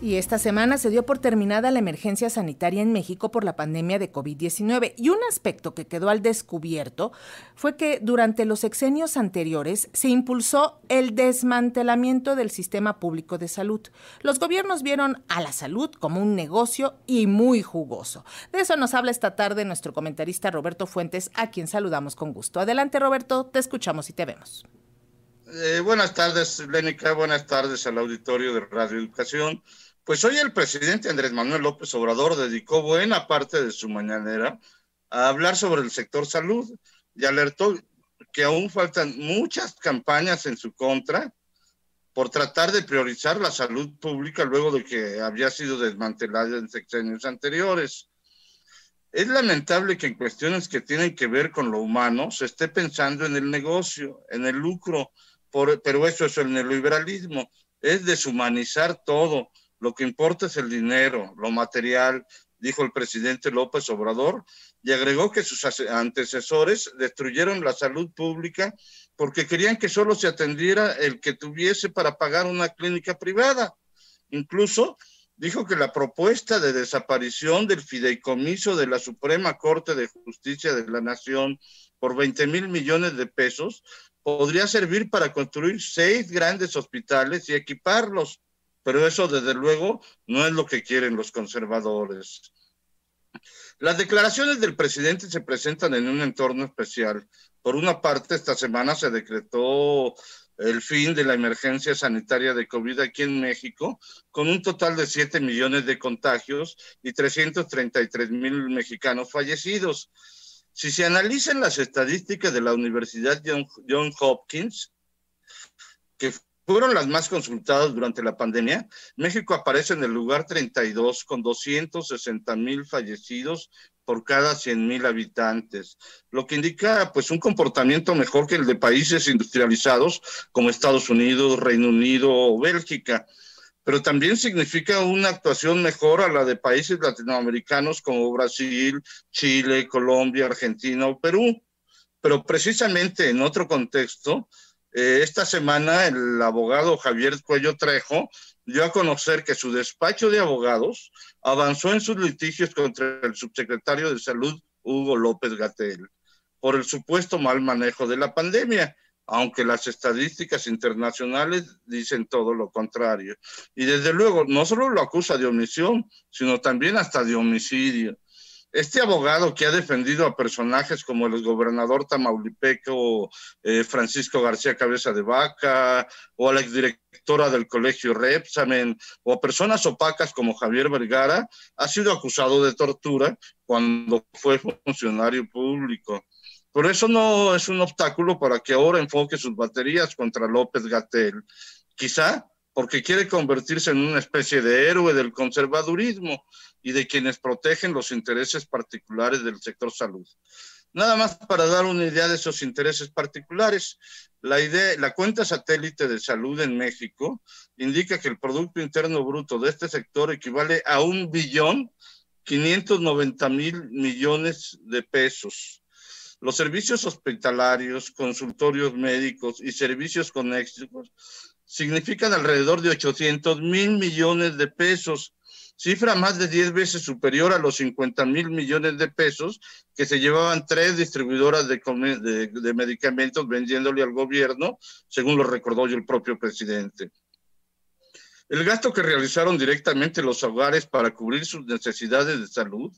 Y esta semana se dio por terminada la emergencia sanitaria en México por la pandemia de COVID-19. Y un aspecto que quedó al descubierto fue que durante los sexenios anteriores se impulsó el desmantelamiento del sistema público de salud. Los gobiernos vieron a la salud como un negocio y muy jugoso. De eso nos habla esta tarde nuestro comentarista Roberto Fuentes, a quien saludamos con gusto. Adelante Roberto, te escuchamos y te vemos. Eh, buenas tardes, Lénica. Buenas tardes al auditorio de Radio Educación. Pues hoy el presidente Andrés Manuel López Obrador dedicó buena parte de su mañanera a hablar sobre el sector salud y alertó que aún faltan muchas campañas en su contra por tratar de priorizar la salud pública luego de que había sido desmantelada en sexenios anteriores. Es lamentable que en cuestiones que tienen que ver con lo humano se esté pensando en el negocio, en el lucro, pero eso es el neoliberalismo, es deshumanizar todo, lo que importa es el dinero, lo material, dijo el presidente López Obrador, y agregó que sus antecesores destruyeron la salud pública porque querían que solo se atendiera el que tuviese para pagar una clínica privada. Incluso dijo que la propuesta de desaparición del fideicomiso de la Suprema Corte de Justicia de la Nación por 20 mil millones de pesos podría servir para construir seis grandes hospitales y equiparlos pero eso desde luego no es lo que quieren los conservadores. Las declaraciones del presidente se presentan en un entorno especial. Por una parte, esta semana se decretó el fin de la emergencia sanitaria de COVID aquí en México, con un total de 7 millones de contagios y 333 mil mexicanos fallecidos. Si se analizan las estadísticas de la Universidad John Hopkins, que fueron las más consultadas durante la pandemia. México aparece en el lugar 32 con 260 mil fallecidos por cada 100 mil habitantes, lo que indica pues un comportamiento mejor que el de países industrializados como Estados Unidos, Reino Unido o Bélgica, pero también significa una actuación mejor a la de países latinoamericanos como Brasil, Chile, Colombia, Argentina o Perú. Pero precisamente en otro contexto, eh, esta semana el abogado Javier Cuello Trejo dio a conocer que su despacho de abogados avanzó en sus litigios contra el subsecretario de Salud, Hugo López Gatel, por el supuesto mal manejo de la pandemia, aunque las estadísticas internacionales dicen todo lo contrario. Y desde luego, no solo lo acusa de omisión, sino también hasta de homicidio. Este abogado que ha defendido a personajes como el gobernador tamaulipeco eh, Francisco García Cabeza de Vaca, o a la exdirectora del colegio Repsamen, o a personas opacas como Javier Vergara, ha sido acusado de tortura cuando fue funcionario público. Por eso no es un obstáculo para que ahora enfoque sus baterías contra López Gatel. Quizá porque quiere convertirse en una especie de héroe del conservadurismo y de quienes protegen los intereses particulares del sector salud. Nada más para dar una idea de esos intereses particulares, la, idea, la cuenta satélite de salud en México indica que el Producto Interno Bruto de este sector equivale a un billón 590 mil millones de pesos. Los servicios hospitalarios, consultorios médicos y servicios conexos significan alrededor de 800 mil millones de pesos, cifra más de 10 veces superior a los 50 mil millones de pesos que se llevaban tres distribuidoras de, medicamentos vendiéndole al gobierno, según lo recordó yo el propio presidente. El gasto que realizaron directamente los hogares para cubrir sus necesidades de salud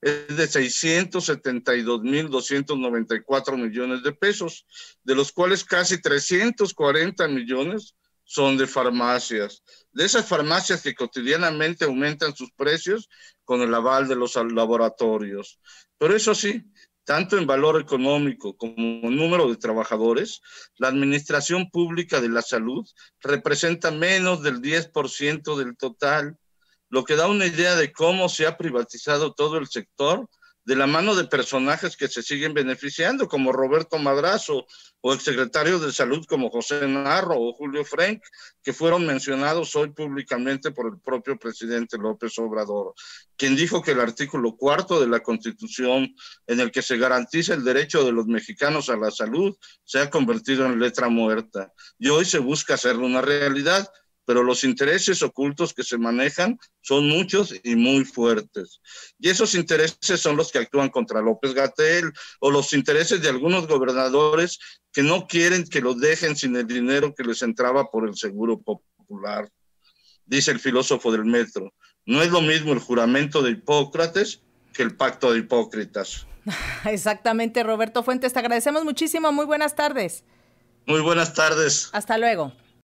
es de 672.294 millones de pesos, de los cuales casi 340 millones son de farmacias, de esas farmacias que cotidianamente aumentan sus precios con el aval de los laboratorios. Pero eso sí, tanto en valor económico como en número de trabajadores, la Administración Pública de la Salud representa menos del 10% del total, lo que da una idea de cómo se ha privatizado todo el sector de la mano de personajes que se siguen beneficiando, como Roberto Madrazo o exsecretario de Salud como José Narro o Julio Frank, que fueron mencionados hoy públicamente por el propio presidente López Obrador, quien dijo que el artículo cuarto de la Constitución, en el que se garantiza el derecho de los mexicanos a la salud, se ha convertido en letra muerta. Y hoy se busca hacerlo una realidad pero los intereses ocultos que se manejan son muchos y muy fuertes. Y esos intereses son los que actúan contra López Gatel o los intereses de algunos gobernadores que no quieren que los dejen sin el dinero que les entraba por el seguro popular. Dice el filósofo del metro, no es lo mismo el juramento de Hipócrates que el pacto de hipócritas. Exactamente, Roberto Fuentes, te agradecemos muchísimo. Muy buenas tardes. Muy buenas tardes. Hasta luego.